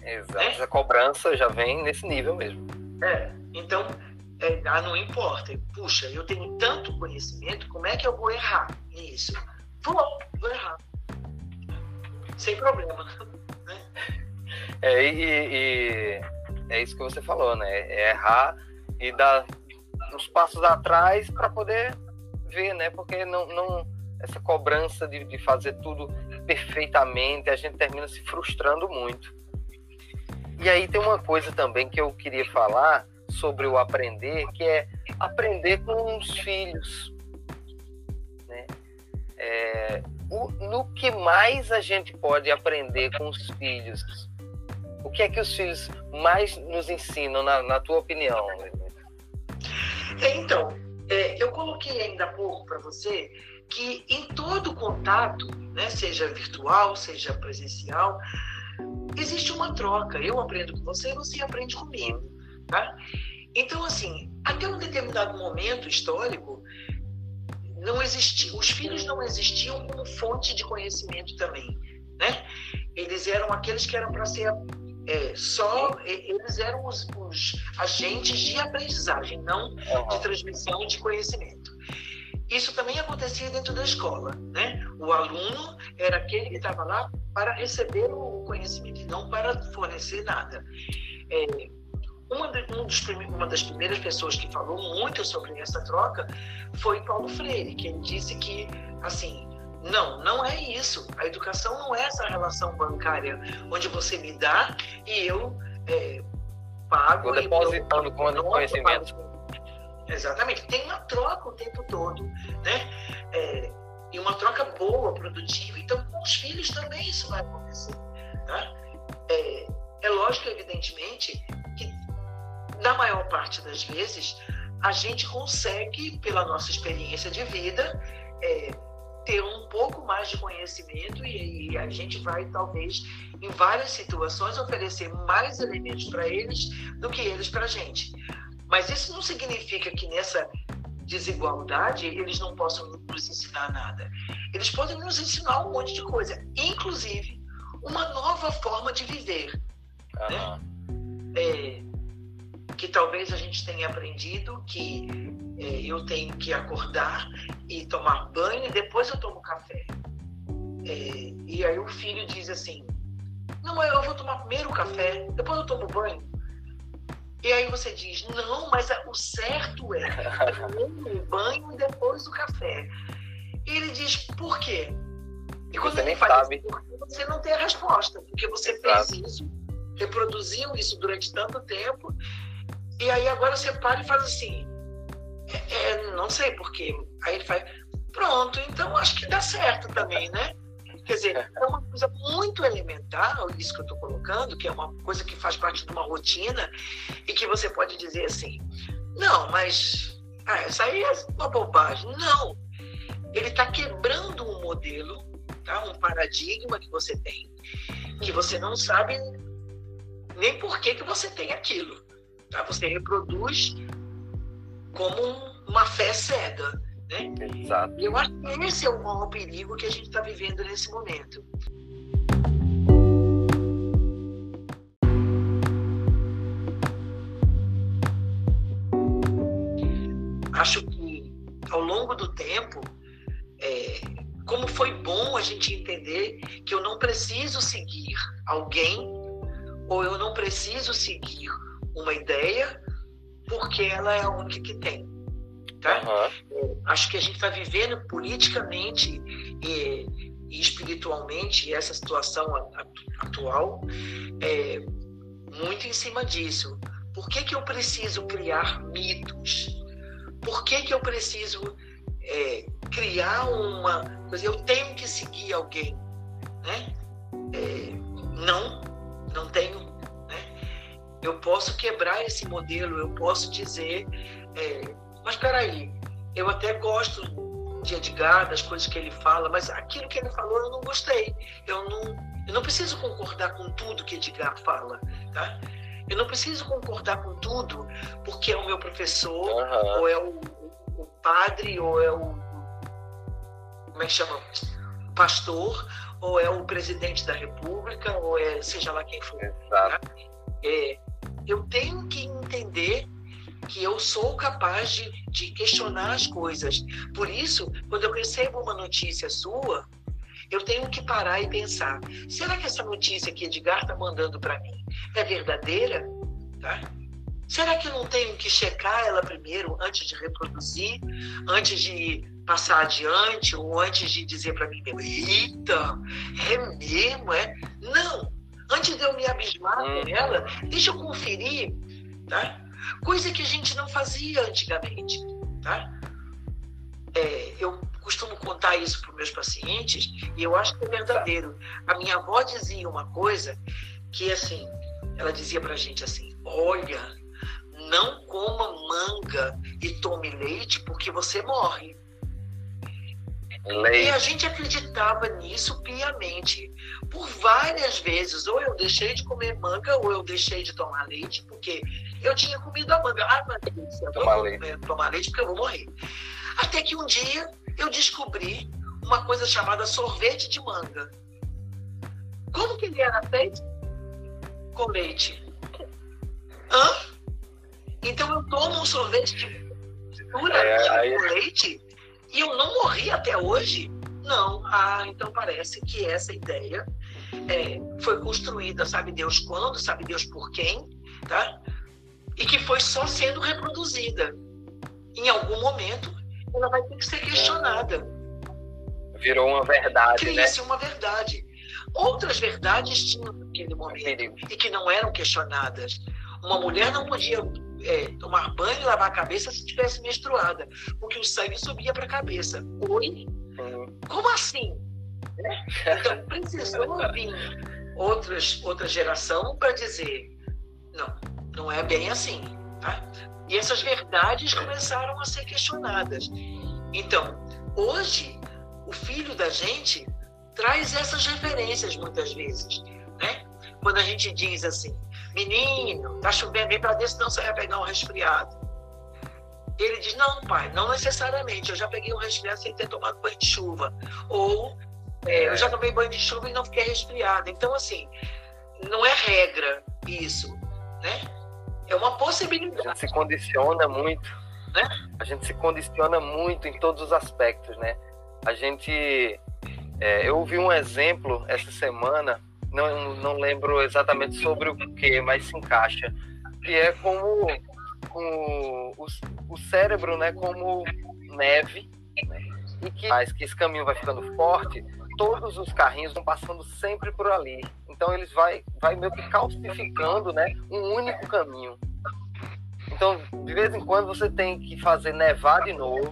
Exato, né? a cobrança já vem nesse nível mesmo. É, então, é, ah, não importa. Puxa, eu tenho tanto conhecimento, como é que eu vou errar nisso? Vou, vou errar. Sem problema. [laughs] Né? É, e, e, é isso que você falou, né? É errar e dar uns passos atrás para poder ver, né? Porque não, não essa cobrança de, de fazer tudo perfeitamente, a gente termina se frustrando muito. E aí tem uma coisa também que eu queria falar sobre o aprender, que é aprender com os filhos. Né? É, o, no que mais a gente pode aprender com os filhos? O que é que os filhos mais nos ensinam, na, na tua opinião? É, então, é, eu coloquei ainda há pouco para você que em todo contato, né, seja virtual, seja presencial, existe uma troca. Eu aprendo com você, você aprende comigo. Tá? Então, assim, até um determinado momento histórico, não existia, os filhos não existiam como fonte de conhecimento também, né? Eles eram aqueles que eram para ser é, só eles eram os, os, agentes de aprendizagem, não de transmissão de conhecimento. Isso também acontecia dentro da escola, né? O aluno era aquele que estava lá para receber o conhecimento, não para fornecer nada. É, uma, um dos, uma das primeiras pessoas que falou muito sobre essa troca foi Paulo Freire, que ele disse que, assim, não, não é isso. A educação não é essa relação bancária onde você me dá e eu é, pago. Vou depositando com o conhecimento. Exatamente. Tem uma troca o tempo todo, né? É, e uma troca boa, produtiva. Então, com os filhos também isso vai acontecer. Tá? É, é lógico, evidentemente, na maior parte das vezes, a gente consegue, pela nossa experiência de vida, é, ter um pouco mais de conhecimento e, e, a gente vai, talvez, em várias situações, oferecer mais elementos para eles do que eles para a gente. Mas isso não significa que nessa desigualdade eles não possam nos ensinar nada. Eles podem nos ensinar um monte de coisa, inclusive uma nova forma de viver. Uhum. Né? É, que talvez a gente tenha aprendido que é, eu tenho que acordar e tomar banho e depois eu tomo café. É, e aí o filho diz assim: Não, eu vou tomar primeiro o café, depois eu tomo banho. E aí você diz: Não, mas o certo é primeiro o [laughs] banho e depois o café. E ele diz: Por quê? E quando você ele faz sabe. isso, você não tem a resposta, porque você fez isso, reproduziu isso durante tanto tempo e aí agora você para e faz assim. É, é, não sei porquê. Aí ele faz, pronto, então acho que dá certo também, né? Quer dizer, é uma coisa muito elementar, isso que eu estou colocando, que é uma coisa que faz parte de uma rotina e que você pode dizer assim, não, mas ah, isso aí é uma bobagem. Não, ele está quebrando um modelo, tá? um paradigma que você tem, que você não sabe nem por que, que você tem aquilo. Tá? Você reproduz como uma fé cega. Né? Exato. E eu acho que esse é o maior perigo que a gente está vivendo nesse momento. Acho que ao longo do tempo, é, como foi bom a gente entender que eu não preciso seguir alguém ou eu não preciso seguir uma ideia porque ela é a única que tem. Tá? Uhum. Acho que a gente está vivendo politicamente e, e, espiritualmente essa situação atual é, muito em cima disso. Por que, que eu preciso criar mitos? Por que, que eu preciso é, criar uma coisa? Eu tenho que seguir alguém, né? É, não, não tenho. Eu posso quebrar esse modelo, eu posso dizer é, mas peraí, eu até gosto de Edgar, das coisas que ele fala, mas aquilo que ele falou eu não gostei. Eu não, eu não preciso concordar com tudo que Edgar fala, tá? Eu não preciso concordar com tudo porque é o meu professor, uhum. ou é o, o, padre, ou é o. Como é que chama? Pastor, ou é o presidente da república, ou é seja lá quem for. Tá? É, eu tenho que entender que eu sou capaz de, de questionar as coisas. Por isso, quando eu recebo uma notícia sua, eu tenho que parar e pensar: será que essa notícia que Edgar está mandando para mim é verdadeira? Tá? Será que eu não tenho que checar ela primeiro antes de reproduzir, antes de passar adiante ou antes de dizer para mim mesmo: eita, é mesmo, é? Não! Antes de eu me abismar com hum. ela, deixa eu conferir, tá? Coisa que a gente não fazia antigamente, tá? É, eu costumo contar isso para os meus pacientes e eu acho que é verdadeiro. A minha avó dizia uma coisa que, assim, ela dizia para a gente assim: olha, não coma manga e tome leite porque você morre. Leite. E a gente acreditava nisso piamente. Por várias vezes, ou eu deixei de comer manga, ou eu deixei de tomar leite, porque eu tinha comido a manga. Ah, mas eu tomar vou leite. tomar leite porque eu vou morrer. Até que um dia eu descobri uma coisa chamada sorvete de manga. Como que ele era feito? Com leite. Hã? Então eu tomo um sorvete de pura é, aí... com leite e eu não morri até hoje? Não. Ah, então parece que essa ideia é, foi construída, sabe Deus quando, sabe Deus por quem, tá? E que foi só sendo reproduzida. Em algum momento, ela vai ter que ser questionada. Virou uma verdade, Cria-se né? uma verdade. Outras verdades tinham naquele momento e que não eram questionadas. Uma mulher não podia é, tomar banho e lavar a cabeça se estivesse menstruada, porque o sangue subia para a cabeça. Oi? Uhum. Como assim? Né? Então, precisou vir outras, outra geração para dizer: não, não é bem assim. Tá? E essas verdades começaram a ser questionadas. Então, hoje, o filho da gente traz essas referências muitas vezes. Né? Quando a gente diz assim, menino, tá chovendo bem para dentro, senão você vai pegar um resfriado. Ele diz, não, pai, não necessariamente. Eu já peguei um resfriado sem ter tomado banho de chuva. Ou é, eu já tomei banho de chuva e não fiquei resfriado. Então, assim, não é regra isso, né? É uma possibilidade. A gente se condiciona muito, né? A gente se condiciona muito em todos os aspectos, né? A gente... É, eu ouvi um exemplo essa semana não, não lembro exatamente sobre o que, mas se encaixa, que é como o, o, o cérebro, né, como neve, né, e que mais que esse caminho vai ficando forte, todos os carrinhos vão passando sempre por ali. Então eles vai, vai meio que calcificando, né, um único caminho. Então, de vez em quando você tem que fazer nevar de novo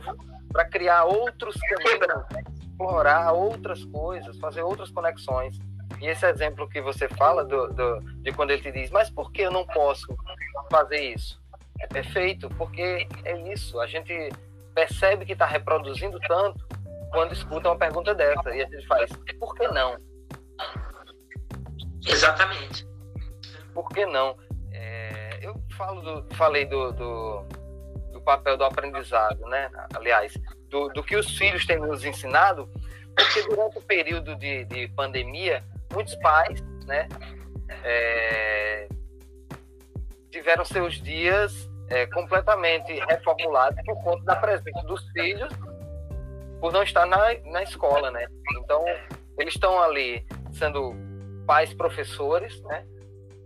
para criar outros caminhos, explorar outras coisas, fazer outras conexões. E esse exemplo que você fala do, do, de quando ele te diz, mas por que eu não posso fazer isso? É perfeito, porque é isso. A gente percebe que está reproduzindo tanto quando escuta uma pergunta dessa. E a gente faz, por que não? Exatamente. Por que não? É, eu falo do, falei do, do, do, papel do aprendizado, né? Aliás, do, do que os filhos têm nos ensinado, porque durante o período de, de pandemia, muitos pais, né? É, tiveram seus dias é, completamente reformulados por conta da presença dos filhos por não estar na, na escola, né? Então, eles estão ali sendo pais professores, né?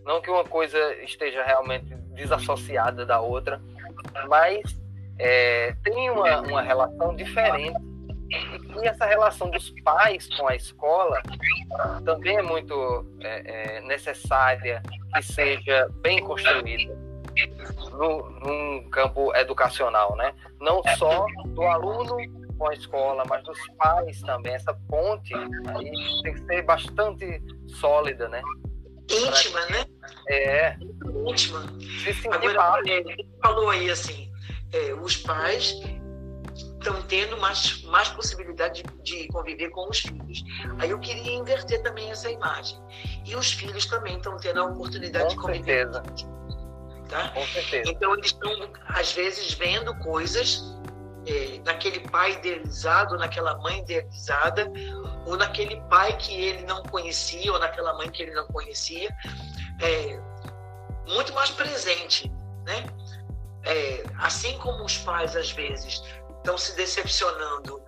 Não que uma coisa esteja realmente desassociada da outra, mas é, tem uma, uma relação diferente e essa relação dos pais com a escola também é muito é, é, necessária que seja bem construída no, num campo educacional, né? Não só do aluno com a escola, mas dos pais também. Essa ponte aí tem que ser bastante sólida, né? Íntima, pra... né? É. Íntima. Agora, ele falou aí assim, é, os pais estão tendo mais, mais possibilidade de, de, conviver com os filhos. Aí eu queria inverter também essa imagem. E os filhos também estão tendo a oportunidade com de conviver. Certeza. Tá? Com certeza. Então eles estão, às vezes, vendo coisas é, naquele pai idealizado, naquela mãe idealizada, ou naquele pai que ele não conhecia, ou naquela mãe que ele não conhecia, é, muito mais presente, né? É, assim como os pais às vezes estão se decepcionando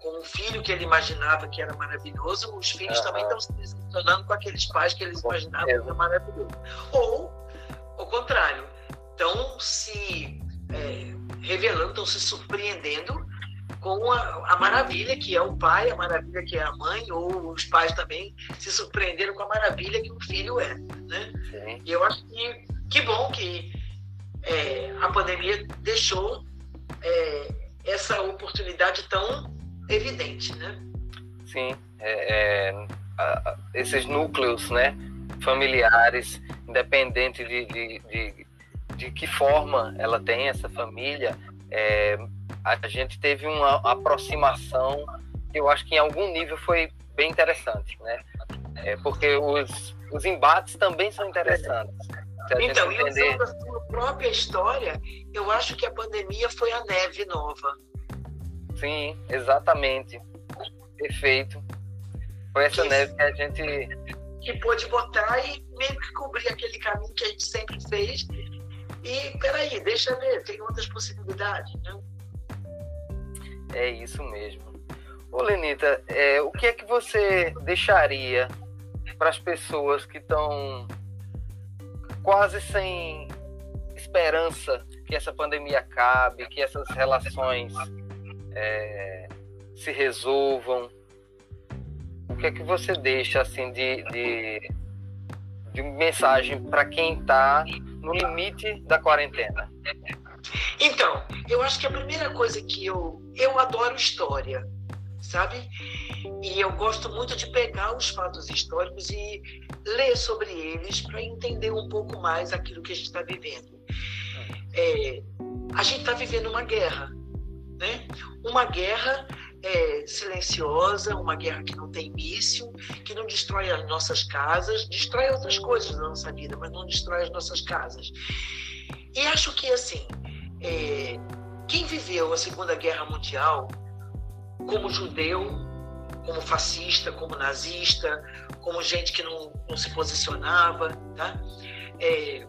com o filho que ele imaginava que era maravilhoso, os filhos uhum. também estão se decepcionando com aqueles pais que eles imaginavam que era maravilhoso. Ou, ao contrário, estão se é, revelando, estão se surpreendendo com a, a, maravilha que é o pai, a maravilha que é a mãe, ou os pais também se surpreenderam com a maravilha que o filho é. Né? E eu acho que que bom que é, a pandemia deixou é, essa oportunidade tão evidente, né? Sim, é, é esses núcleos, né, familiares, independente de, de, de, de, que forma ela tem essa família, é, a gente teve uma aproximação que eu acho que em algum nível foi bem interessante, né? É, porque os, os embates também são interessantes. Então, entender... e usando a sua própria história, eu acho que a pandemia foi a neve nova. Sim, exatamente. Perfeito. Foi essa que, neve que a gente. Que pôde botar e meio que cobrir aquele caminho que a gente sempre fez. E peraí, deixa ver, tem outras possibilidades, né? É isso mesmo. Ô Lenita, é, o que é que você deixaria para as pessoas que estão quase sem esperança que essa pandemia acabe, que essas relações é, se resolvam. O que é que você deixa assim de, de, de mensagem para quem está no limite da quarentena? Então, eu acho que a primeira coisa que eu eu adoro história, sabe? E eu gosto muito de pegar os fatos históricos e ler sobre eles para entender um pouco mais aquilo que a gente está vivendo. É, a gente está vivendo uma guerra, né? Uma guerra é, silenciosa, uma guerra que não tem míssil, que não destrói as nossas casas, destrói outras coisas da nossa vida, mas não destrói as nossas casas. E acho que assim, é, quem viveu a Segunda Guerra Mundial como judeu, como fascista, como nazista, como gente que não, não se posicionava, tá? É,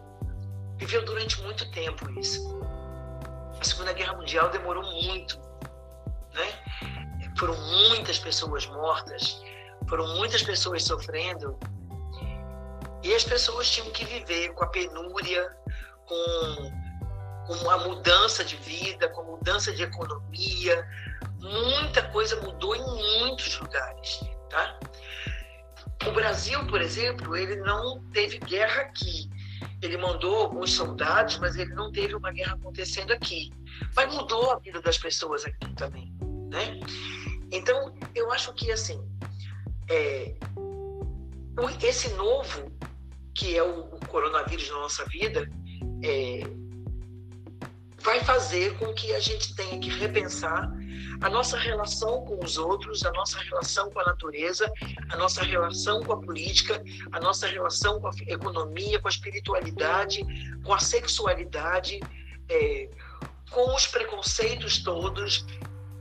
viveu durante muito tempo isso. A Segunda Guerra Mundial demorou muito, né? Foram muitas pessoas mortas, foram muitas pessoas sofrendo, e as pessoas tinham que viver com a penúria, com, com a mudança de vida, com a mudança de economia. Muita coisa mudou em muitos lugares, tá? O Brasil, por exemplo, ele não teve guerra aqui, ele mandou alguns soldados, mas ele não teve uma guerra acontecendo aqui. mas mudou a vida das pessoas aqui também, né? Então, eu acho que, assim, é, esse novo, que é o, coronavírus na nossa vida, é, vai fazer com que a gente tenha que repensar a nossa relação com os outros, a nossa relação com a natureza, a nossa relação com a política, a nossa relação com a economia, com a espiritualidade, com a sexualidade, é, com os preconceitos todos.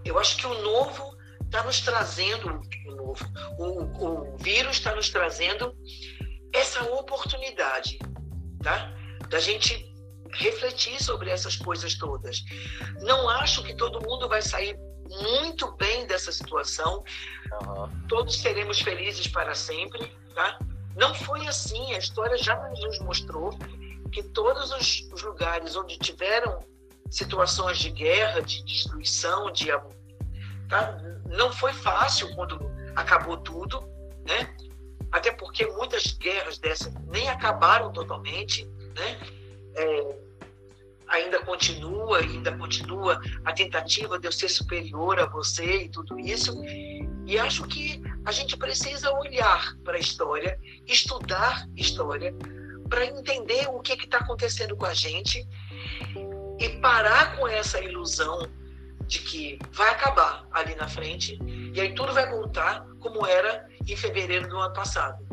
Eu acho que o novo está nos trazendo, o novo, o, o vírus está nos trazendo essa oportunidade, tá? Da gente refletir sobre essas coisas todas. Não acho que todo mundo vai sair muito bem dessa situação. Uhum. Todos seremos felizes para sempre, tá? Não foi assim. A história já nos mostrou que todos os, os lugares onde tiveram situações de guerra, de destruição, de tá? não foi fácil quando acabou tudo, né? Até porque muitas guerras dessas nem acabaram totalmente, né? É, ainda continua, ainda continua a tentativa de eu ser superior a você e tudo isso. E acho que a gente precisa olhar para a história, estudar história, para entender o que está acontecendo com a gente e parar com essa ilusão de que vai acabar ali na frente e aí tudo vai voltar como era em fevereiro do ano passado.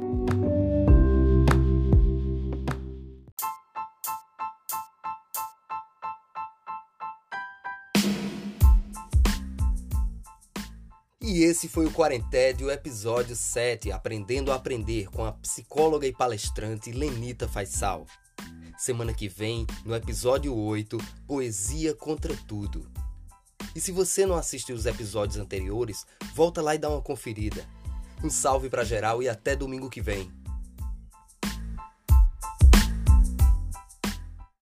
E esse foi o Quarentédio, episódio 7, Aprendendo a Aprender, com a psicóloga e palestrante Lenita Faisal. Semana que vem, no episódio 8, Poesia contra Tudo. E se você não assistiu os episódios anteriores, volta lá e dá uma conferida. Um salve para geral e até domingo que vem.